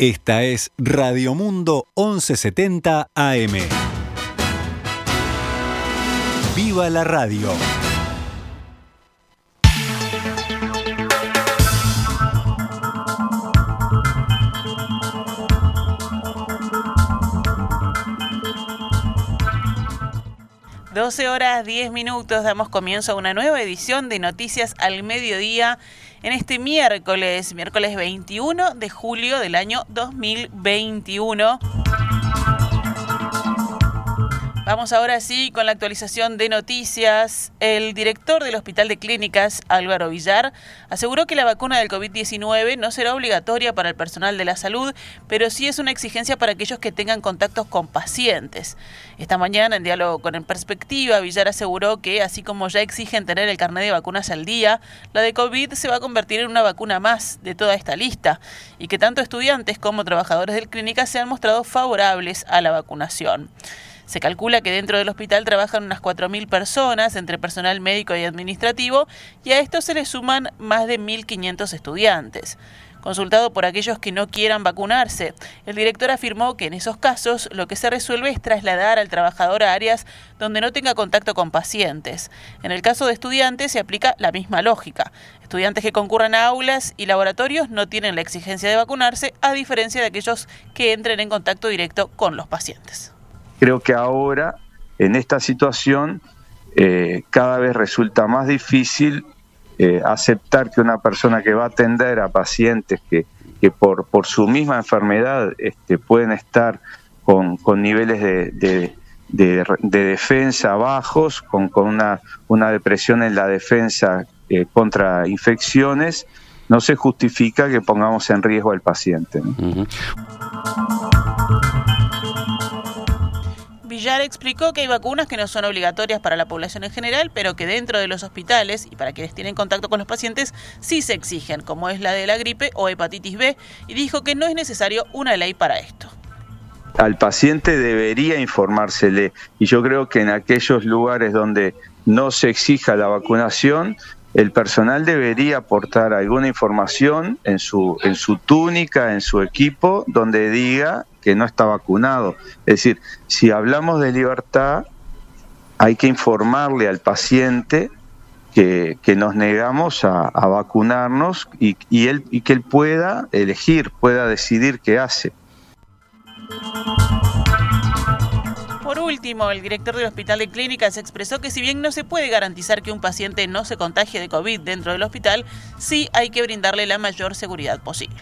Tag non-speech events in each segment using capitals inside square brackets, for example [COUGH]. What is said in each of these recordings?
Esta es Radio Mundo 1170 AM. ¡Viva la radio! Doce horas 10 minutos damos comienzo a una nueva edición de Noticias al Mediodía en este miércoles, miércoles 21 de julio del año 2021. Vamos ahora sí con la actualización de noticias. El director del Hospital de Clínicas, Álvaro Villar, aseguró que la vacuna del COVID-19 no será obligatoria para el personal de la salud, pero sí es una exigencia para aquellos que tengan contactos con pacientes. Esta mañana, en diálogo con En Perspectiva, Villar aseguró que, así como ya exigen tener el carnet de vacunas al día, la de COVID se va a convertir en una vacuna más de toda esta lista y que tanto estudiantes como trabajadores del clínica se han mostrado favorables a la vacunación. Se calcula que dentro del hospital trabajan unas 4.000 personas, entre personal médico y administrativo, y a esto se le suman más de 1.500 estudiantes. Consultado por aquellos que no quieran vacunarse, el director afirmó que en esos casos lo que se resuelve es trasladar al trabajador a áreas donde no tenga contacto con pacientes. En el caso de estudiantes se aplica la misma lógica. Estudiantes que concurran a aulas y laboratorios no tienen la exigencia de vacunarse, a diferencia de aquellos que entren en contacto directo con los pacientes. Creo que ahora, en esta situación, eh, cada vez resulta más difícil eh, aceptar que una persona que va a atender a pacientes que, por, por su misma enfermedad este, pueden estar con, niveles de, defensa bajos, con, con una, una, depresión en la defensa eh, contra infecciones, no se justifica que pongamos en riesgo al paciente. Villar explicó que hay vacunas que no son obligatorias para la población en general, pero que dentro de los hospitales y para quienes tienen contacto con los pacientes sí se exigen, como es la de la gripe o hepatitis B, y dijo que no es necesario una ley para esto. Al paciente debería informársele y yo creo que en aquellos lugares donde no se exija la vacunación, el personal debería aportar alguna información en su, en su túnica, en su equipo, donde diga que no está vacunado. Es decir, si hablamos de libertad, hay que informarle al paciente que, nos negamos a, vacunarnos y, él, y que él pueda elegir, pueda decidir qué hace. Por último, el director del Hospital de Clínicas expresó que si bien no se puede garantizar que un paciente no se contagie de COVID dentro del hospital, sí hay que brindarle la mayor seguridad posible.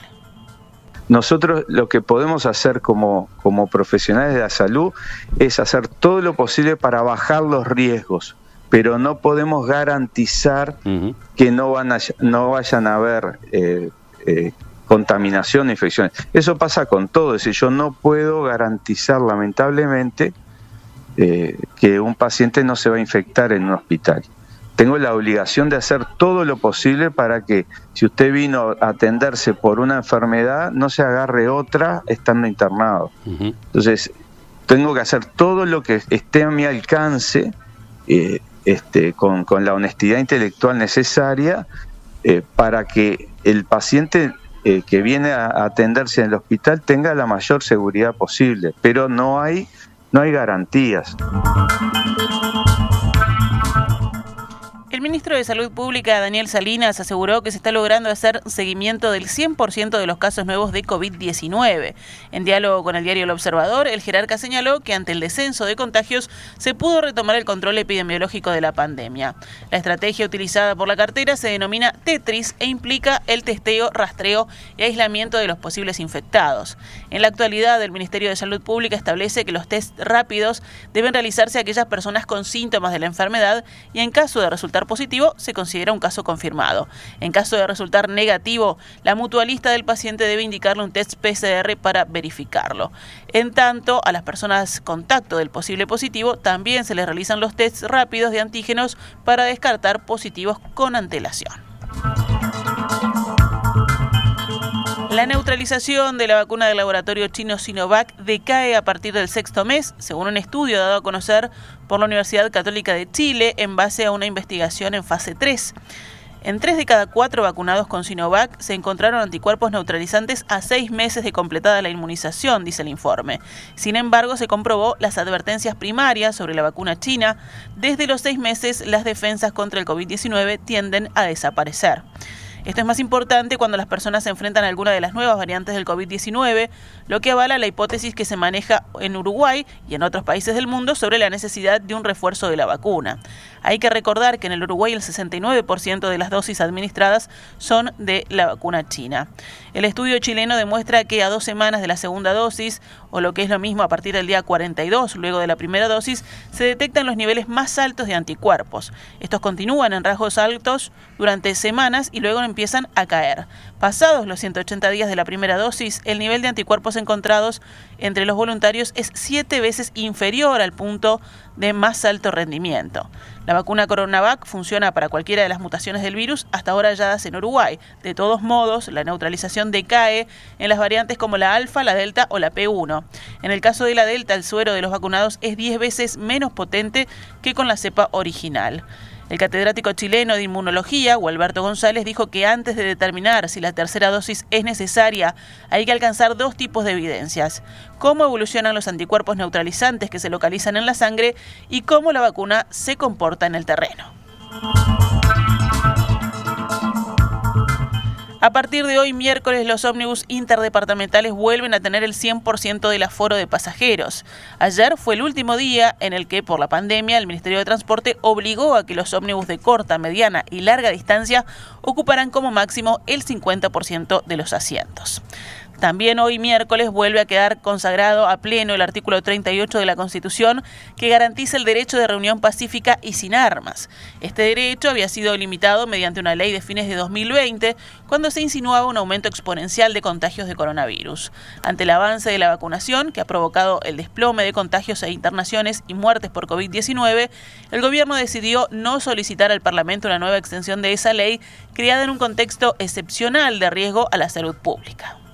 Nosotros lo que podemos hacer como, como profesionales de la salud es hacer todo lo posible para bajar los riesgos, pero no podemos garantizar que no, van a, no vayan a haber eh, eh, contaminación, infecciones. Eso pasa con todo, es decir, yo no puedo garantizar lamentablemente eh, que un paciente no se va a infectar en un hospital tengo la obligación de hacer todo lo posible para que si usted vino a atenderse por una enfermedad, no se agarre otra estando internado. Entonces, tengo que hacer todo lo que esté a mi alcance, eh, este, con, la honestidad intelectual necesaria, eh, para que el paciente eh, que viene a atenderse en el hospital tenga la mayor seguridad posible. Pero no hay, no hay garantías. Ministro de Salud Pública, Daniel Salinas, aseguró que se está logrando hacer seguimiento del 100% de los casos nuevos de COVID-19. En diálogo con el diario El Observador, el jerarca señaló que ante el descenso de contagios se pudo retomar el control epidemiológico de la pandemia. La estrategia utilizada por la cartera se denomina Tetris e implica el testeo, rastreo y aislamiento de los posibles infectados. En la actualidad, el Ministerio de Salud Pública establece que los test rápidos deben realizarse a aquellas personas con síntomas de la enfermedad y en caso de resultar positivo, se considera un caso confirmado. En caso de resultar negativo, la mutualista del paciente debe indicarle un test PCR para verificarlo. En tanto, a las personas contacto del posible positivo también se les realizan los tests rápidos de antígenos para descartar positivos con antelación. La neutralización de la vacuna del laboratorio chino Sinovac decae a partir del sexto mes, según un estudio dado a conocer por la Universidad Católica de Chile en base a una investigación en fase 3. En tres de cada cuatro vacunados con Sinovac se encontraron anticuerpos neutralizantes a seis meses de completada la inmunización, dice el informe. Sin embargo, se comprobó las advertencias primarias sobre la vacuna china. Desde los seis meses, las defensas contra el COVID-19 tienden a desaparecer. Esto es más importante cuando las personas se enfrentan a alguna de las nuevas variantes del COVID-19, lo que avala la hipótesis que se maneja en Uruguay y en otros países del mundo sobre la necesidad de un refuerzo de la vacuna. Hay que recordar que en el Uruguay el 69% de las dosis administradas son de la vacuna china. El estudio chileno demuestra que a dos semanas de la segunda dosis, o lo que es lo mismo a partir del día 42 luego de la primera dosis, se detectan los niveles más altos de anticuerpos. Estos continúan en rasgos altos durante semanas y luego empiezan a caer. Pasados los 180 días de la primera dosis, el nivel de anticuerpos encontrados entre los voluntarios es siete veces inferior al punto de más alto rendimiento. La vacuna Coronavac funciona para cualquiera de las mutaciones del virus hasta ahora halladas en Uruguay. De todos modos, la neutralización decae en las variantes como la alfa, la delta o la P1. En el caso de la delta, el suero de los vacunados es 10 veces menos potente que con la cepa original. El catedrático chileno de inmunología, Gualberto González, dijo que antes de determinar si la tercera dosis es necesaria, hay que alcanzar dos tipos de evidencias. Cómo evolucionan los anticuerpos neutralizantes que se localizan en la sangre y cómo la vacuna se comporta en el terreno. A partir de hoy, miércoles, los ómnibus interdepartamentales vuelven a tener el 100% del aforo de pasajeros. Ayer fue el último día en el que, por la pandemia, el Ministerio de Transporte obligó a que los ómnibus de corta, mediana y larga distancia ocuparan como máximo el 50% de los asientos. También hoy miércoles vuelve a quedar consagrado a pleno el artículo 38 de la Constitución que garantiza el derecho de reunión pacífica y sin armas. Este derecho había sido limitado mediante una ley de fines de 2020 cuando se insinuaba un aumento exponencial de contagios de coronavirus. Ante el avance de la vacunación que ha provocado el desplome de contagios e internaciones y muertes por COVID-19, el gobierno decidió no solicitar al Parlamento una nueva extensión de esa ley creada en un contexto excepcional de riesgo a la salud pública.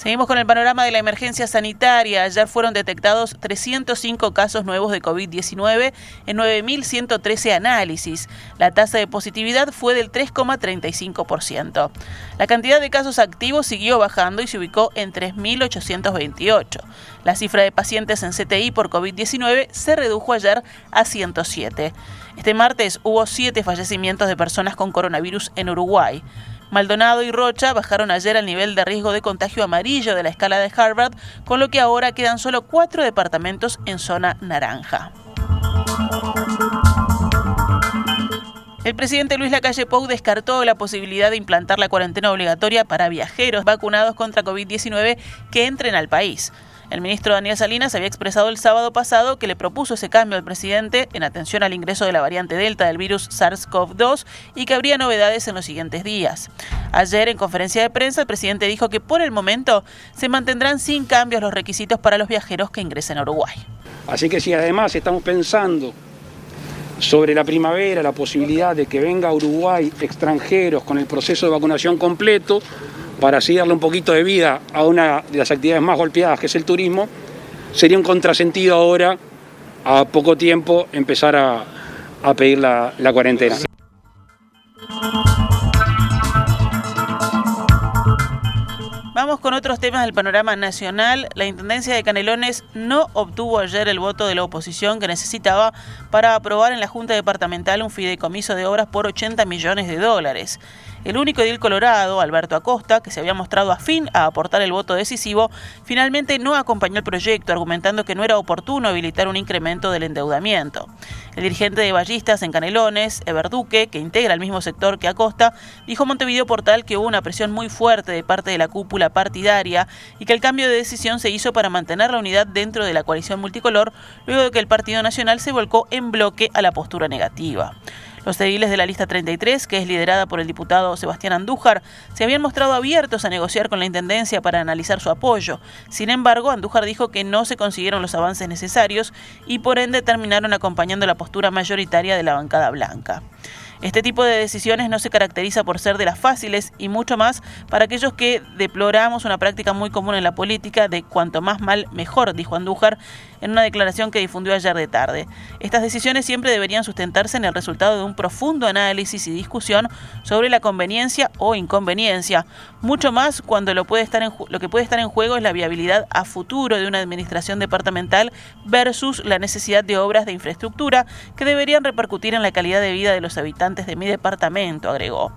Seguimos con el panorama de la emergencia sanitaria. Ayer fueron detectados 305 casos nuevos de COVID-19 en 9.113 análisis. La tasa de positividad fue del 3,35%. La cantidad de casos activos siguió bajando y se ubicó en 3.828. La cifra de pacientes en CTI por COVID-19 se redujo ayer a 107. Este martes hubo siete fallecimientos de personas con coronavirus en Uruguay. Maldonado y Rocha bajaron ayer al nivel de riesgo de contagio amarillo de la escala de Harvard, con lo que ahora quedan solo cuatro departamentos en zona naranja. El presidente Luis Lacalle Pou descartó la posibilidad de implantar la cuarentena obligatoria para viajeros vacunados contra COVID-19 que entren al país. El ministro Daniel Salinas había expresado el sábado pasado que le propuso ese cambio al presidente en atención al ingreso de la variante Delta del virus SARS-CoV-2 y que habría novedades en los siguientes días. Ayer, en conferencia de prensa, el presidente dijo que por el momento se mantendrán sin cambios los requisitos para los viajeros que ingresen a Uruguay. Así que si además estamos pensando sobre la primavera, la posibilidad de que venga a Uruguay extranjeros con el proceso de vacunación completo, para así darle un poquito de vida a una de las actividades más golpeadas, que es el turismo, sería un contrasentido ahora, a poco tiempo, empezar a, pedir la, cuarentena. Vamos con otros temas del panorama nacional. La Intendencia de Canelones no obtuvo ayer el voto de la oposición que necesitaba para aprobar en la Junta Departamental un fideicomiso de obras por 80 millones de dólares. El único edil colorado, Alberto Acosta, que se había mostrado afín a aportar el voto decisivo, finalmente no acompañó el proyecto, argumentando que no era oportuno habilitar un incremento del endeudamiento. El dirigente de Ballistas en Canelones, Ever Duque, que integra el mismo sector que Acosta, dijo a Montevideo Portal que hubo una presión muy fuerte de parte de la cúpula partidaria y que el cambio de decisión se hizo para mantener la unidad dentro de la coalición multicolor, luego de que el Partido Nacional se volcó en bloque a la postura negativa. Los ediles de la lista 33, que es liderada por el diputado Sebastián Andújar, se habían mostrado abiertos a negociar con la Intendencia para analizar su apoyo. Sin embargo, Andújar dijo que no se consiguieron los avances necesarios y por ende terminaron acompañando la postura mayoritaria de la bancada blanca. Este tipo de decisiones no se caracteriza por ser de las fáciles y mucho más para aquellos que deploramos una práctica muy común en la política de cuanto más mal mejor, dijo Andújar, en una declaración que difundió ayer de tarde. Estas decisiones siempre deberían sustentarse en el resultado de un profundo análisis y discusión sobre la conveniencia o inconveniencia, mucho más cuando lo, puede estar en, lo que puede estar en juego es la viabilidad a futuro de una administración departamental versus la necesidad de obras de infraestructura que deberían repercutir en la calidad de vida de los habitantes de mi departamento, agregó.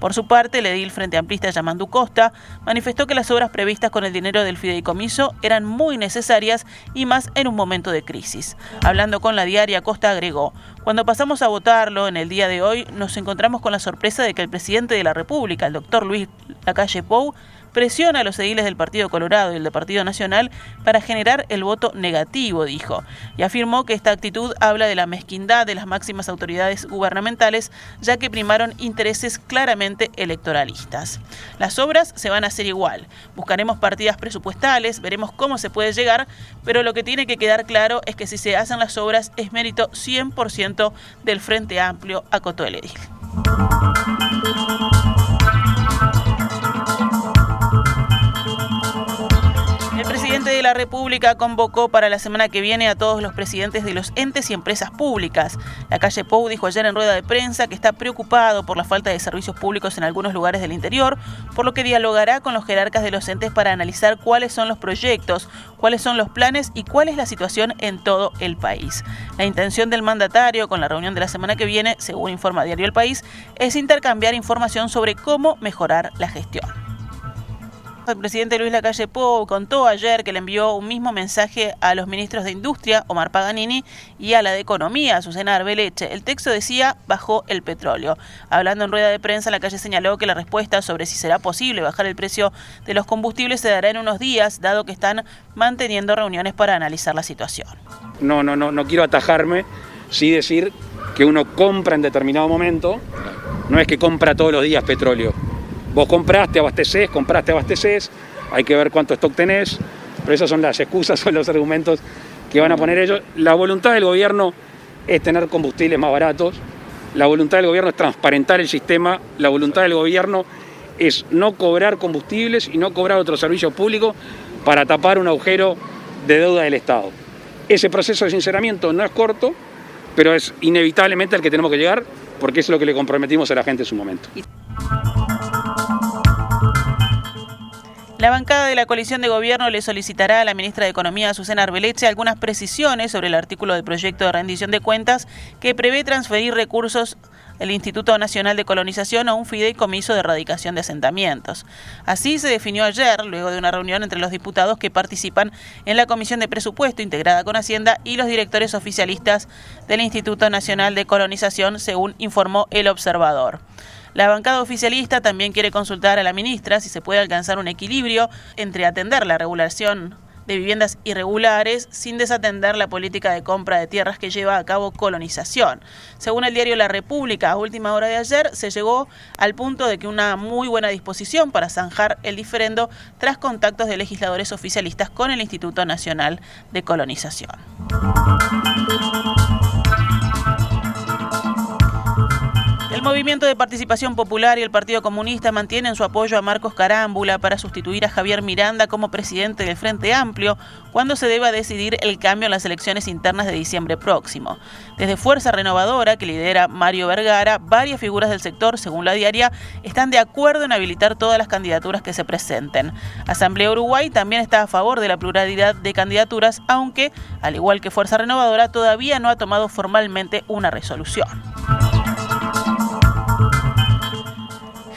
Por su parte, el edil Frente Amplista Yamandu Costa manifestó que las obras previstas con el dinero del fideicomiso eran muy necesarias y más en un momento de crisis. Hablando con la diaria, Costa agregó, cuando pasamos a votarlo en el día de hoy, nos encontramos con la sorpresa de que el presidente de la República, el doctor Luis Lacalle Pou, presiona a los ediles del Partido Colorado y el del Partido Nacional para generar el voto negativo, dijo, y afirmó que esta actitud habla de la mezquindad de las máximas autoridades gubernamentales, ya que primaron intereses claramente electoralistas. Las obras se van a hacer igual, buscaremos partidas presupuestales, veremos cómo se puede llegar, pero lo que tiene que quedar claro es que si se hacen las obras es mérito 100% del Frente Amplio, acotó el edil. La República convocó para la semana que viene a todos los presidentes de los entes y empresas públicas. La calle Pou dijo ayer en rueda de prensa que está preocupado por la falta de servicios públicos en algunos lugares del interior, por lo que dialogará con los jerarcas de los entes para analizar cuáles son los proyectos, cuáles son los planes y cuál es la situación en todo el país. La intención del mandatario con la reunión de la semana que viene, según informa Diario El País, es intercambiar información sobre cómo mejorar la gestión. El presidente Luis Lacalle Pou contó ayer que le envió un mismo mensaje a los ministros de Industria, Omar Paganini, y a la de Economía, Susana Arbeleche. El texto decía, bajó el petróleo. Hablando en rueda de prensa, la calle señaló que la respuesta sobre si será posible bajar el precio de los combustibles se dará en unos días, dado que están manteniendo reuniones para analizar la situación. No, no, no, no quiero atajarme, sí decir que uno compra en determinado momento, no es que compra todos los días petróleo Vos compraste, abasteces, compraste, abasteces, hay que ver cuánto stock tenés, pero esas son las excusas, [LAUGHS] son los argumentos que van a poner ellos. La voluntad del gobierno es tener combustibles más baratos, la voluntad del gobierno es transparentar el sistema, la voluntad del gobierno es no cobrar combustibles y no cobrar otros servicios públicos para tapar un agujero de deuda del Estado. Ese proceso de sinceramiento no es corto, pero es inevitablemente al que tenemos que llegar porque es lo que le comprometimos a la gente en su momento. La bancada de la coalición de gobierno le solicitará a la ministra de Economía, Susana Arbeleche, algunas precisiones sobre el artículo del proyecto de rendición de cuentas que prevé transferir recursos del Instituto Nacional de Colonización a un fideicomiso de erradicación de asentamientos. Así se definió ayer, luego de una reunión entre los diputados que participan en la Comisión de Presupuesto integrada con Hacienda y los directores oficialistas del Instituto Nacional de Colonización, según informó el observador. La bancada oficialista también quiere consultar a la ministra si se puede alcanzar un equilibrio entre atender la regulación de viviendas irregulares sin desatender la política de compra de tierras que lleva a cabo colonización. Según el diario La República, a última hora de ayer se llegó al punto de que una muy buena disposición para zanjar el diferendo tras contactos de legisladores oficialistas con el Instituto Nacional de Colonización. El Movimiento de Participación Popular y el Partido Comunista mantienen su apoyo a Marcos Carámbula para sustituir a Javier Miranda como presidente del Frente Amplio cuando se deba decidir el cambio en las elecciones internas de diciembre próximo. Desde Fuerza Renovadora, que lidera Mario Vergara, varias figuras del sector, según la diaria, están de acuerdo en habilitar todas las candidaturas que se presenten. Asamblea Uruguay también está a favor de la pluralidad de candidaturas, aunque, al igual que Fuerza Renovadora, todavía no ha tomado formalmente una resolución.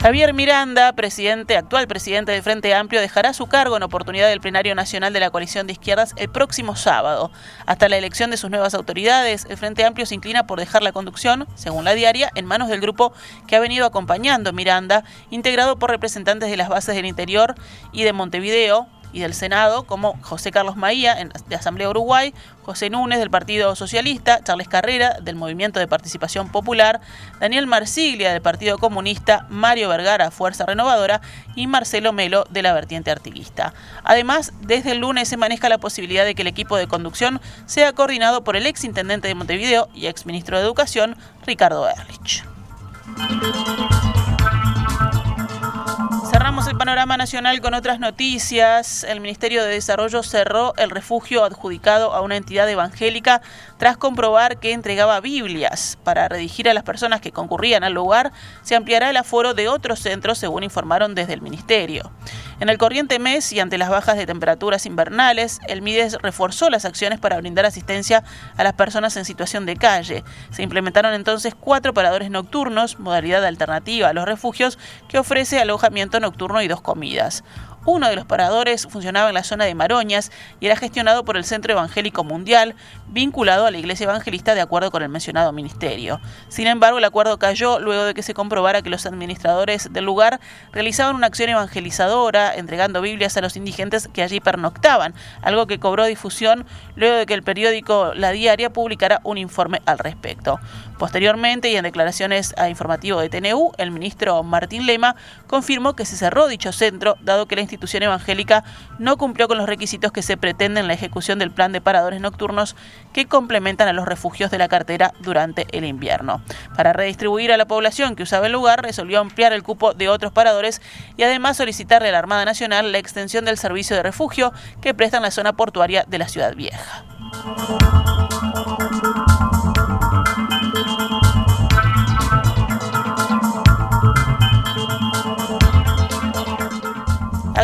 Javier Miranda, presidente, actual presidente del Frente Amplio, dejará su cargo en oportunidad del plenario nacional de la coalición de izquierdas el próximo sábado. Hasta la elección de sus nuevas autoridades, el Frente Amplio se inclina por dejar la conducción, según la diaria, en manos del grupo que ha venido acompañando a Miranda, integrado por representantes de las bases del interior y de Montevideo, y del Senado, como José Carlos Maía, de Asamblea Uruguay, José Núñez, del Partido Socialista, Charles Carrera, del Movimiento de Participación Popular, Daniel Marsiglia, del Partido Comunista, Mario Vergara, Fuerza Renovadora, y Marcelo Melo, de la vertiente artiguista. Además, desde el lunes se maneja la posibilidad de que el equipo de conducción sea coordinado por el ex intendente de Montevideo y ex ministro de Educación, Ricardo Erlich el panorama nacional con otras noticias. El Ministerio de Desarrollo cerró el refugio adjudicado a una entidad evangélica tras comprobar que entregaba Biblias. Para redigir a las personas que concurrían al lugar, se ampliará el aforo de otros centros, según informaron desde el Ministerio. En el corriente mes y ante las bajas de temperaturas invernales, el MIDES reforzó las acciones para brindar asistencia a las personas en situación de calle. Se implementaron entonces cuatro paradores nocturnos, modalidad alternativa a los refugios, que ofrece alojamiento nocturno y dos comidas. Uno de los paradores funcionaba en la zona de Maroñas y era gestionado por el Centro Evangélico Mundial, vinculado a la Iglesia Evangelista de acuerdo con el mencionado ministerio. Sin embargo, el acuerdo cayó luego de que se comprobara que los administradores del lugar realizaban una acción evangelizadora, entregando Biblias a los indigentes que allí pernoctaban, algo que cobró difusión luego de que el periódico La Diaria publicara un informe al respecto. Posteriormente, y en declaraciones a informativo de TNU, el ministro Martín Lema confirmó que se cerró dicho centro, dado que la institución evangélica no cumplió con los requisitos que se pretenden en la ejecución del plan de paradores nocturnos que complementan a los refugios de la cartera durante el invierno. Para redistribuir a la población que usaba el lugar, resolvió ampliar el cupo de otros paradores y además solicitarle a la Armada Nacional la extensión del servicio de refugio que presta en la zona portuaria de la Ciudad Vieja.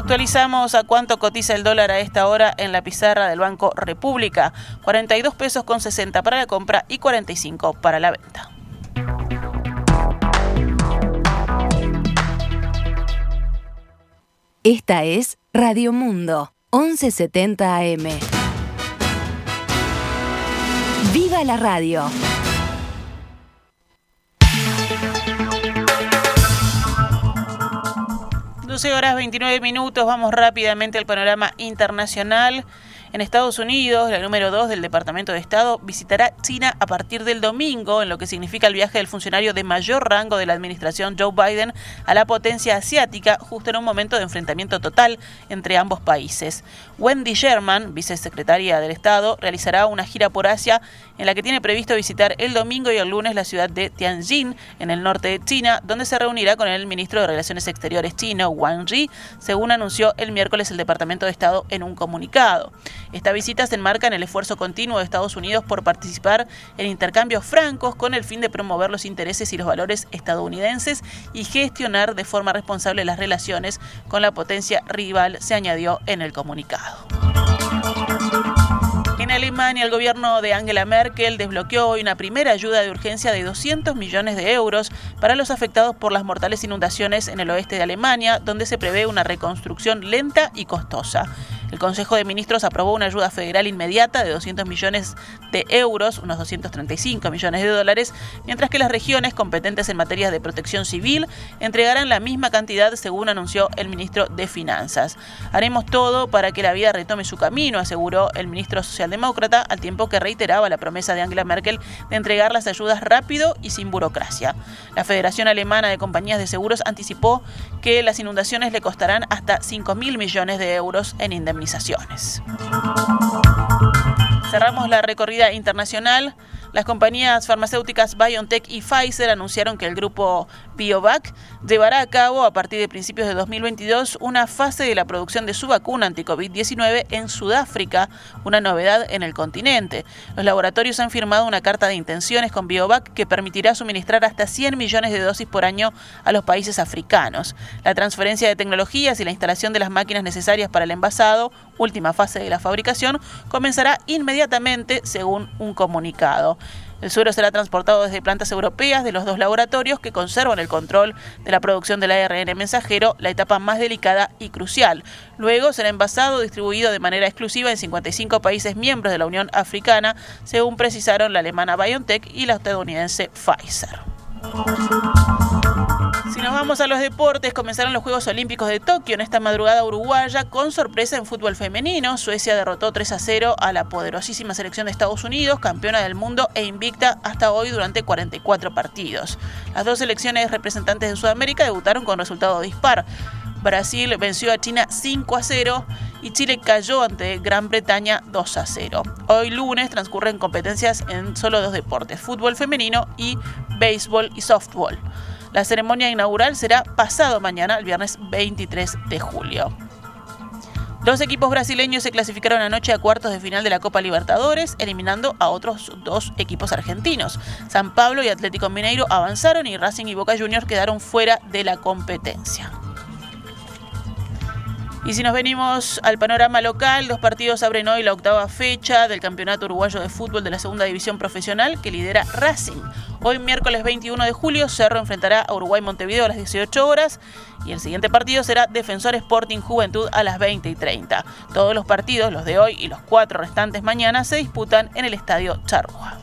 Actualizamos a cuánto cotiza el dólar a esta hora en la pizarra del Banco República. 42 pesos con 60 para la compra y 45 para la venta. Esta es Radio Mundo, 1170 AM. ¡Viva la radio! 12 horas 29 minutos, vamos rápidamente al panorama internacional. En Estados Unidos, la número 2 del Departamento de Estado visitará China a partir del domingo, en lo que significa el viaje del funcionario de mayor rango de la administración Joe Biden a la potencia asiática, justo en un momento de enfrentamiento total entre ambos países. Wendy Sherman, vicesecretaria del Estado, realizará una gira por Asia en la que tiene previsto visitar el domingo y el lunes la ciudad de Tianjin, en el norte de China, donde se reunirá con el ministro de Relaciones Exteriores chino, Wang Yi, según anunció el miércoles el Departamento de Estado en un comunicado. Esta visita se enmarca en el esfuerzo continuo de Estados Unidos por participar en intercambios francos con el fin de promover los intereses y los valores estadounidenses y gestionar de forma responsable las relaciones con la potencia rival, se añadió en el comunicado. Alemania, el gobierno de Angela Merkel desbloqueó hoy una primera ayuda de urgencia de 200 millones de euros para los afectados por las mortales inundaciones en el oeste de Alemania, donde se prevé una reconstrucción lenta y costosa. El Consejo de Ministros aprobó una ayuda federal inmediata de 200 millones de euros, unos 235 millones de dólares, mientras que las regiones competentes en materia de protección civil entregarán la misma cantidad, según anunció el ministro de Finanzas. Haremos todo para que la vida retome su camino, aseguró el ministro socialdemócrata, al tiempo que reiteraba la promesa de Angela Merkel de entregar las ayudas rápido y sin burocracia. La Federación Alemana de Compañías de Seguros anticipó que las inundaciones le costarán hasta 5 mil millones de euros en indemnización. Cerramos la recorrida internacional. Las compañías farmacéuticas BioNTech y Pfizer anunciaron que el grupo BioVac llevará a cabo a partir de principios de 2022 una fase de la producción de su vacuna anti-COVID-19 en Sudáfrica, una novedad en el continente. Los laboratorios han firmado una carta de intenciones con BioVac que permitirá suministrar hasta 100 millones de dosis por año a los países africanos. La transferencia de tecnologías y la instalación de las máquinas necesarias para el envasado, última fase de la fabricación, comenzará inmediatamente según un comunicado. El suero será transportado desde plantas europeas de los dos laboratorios que conservan el control de la producción del ARN mensajero, la etapa más delicada y crucial. Luego será envasado, distribuido de manera exclusiva en 55 países miembros de la Unión Africana, según precisaron la alemana BioNTech y la estadounidense Pfizer. Si nos vamos a los deportes, comenzaron los Juegos Olímpicos de Tokio en esta madrugada uruguaya con sorpresa en fútbol femenino. Suecia derrotó 3 a 0 a la poderosísima selección de Estados Unidos, campeona del mundo e invicta hasta hoy durante 44 partidos. Las dos selecciones representantes de Sudamérica debutaron con resultado dispar. Brasil venció a China 5 a 0 y Chile cayó ante Gran Bretaña 2 a 0. Hoy lunes transcurren competencias en solo dos deportes, fútbol femenino y béisbol y softball. La ceremonia inaugural será pasado mañana, el viernes 23 de julio. Dos equipos brasileños se clasificaron anoche a cuartos de final de la Copa Libertadores, eliminando a otros dos equipos argentinos. San Pablo y Atlético Mineiro avanzaron y Racing y Boca Juniors quedaron fuera de la competencia. Y si nos venimos al panorama local, los partidos abren hoy la octava fecha del Campeonato Uruguayo de Fútbol de la Segunda División Profesional que lidera Racing. Hoy miércoles 21 de julio Cerro enfrentará a Uruguay Montevideo a las 18 horas y el siguiente partido será Defensor Sporting Juventud a las 20 y 30. Todos los partidos, los de hoy y los cuatro restantes mañana, se disputan en el Estadio Charrúa.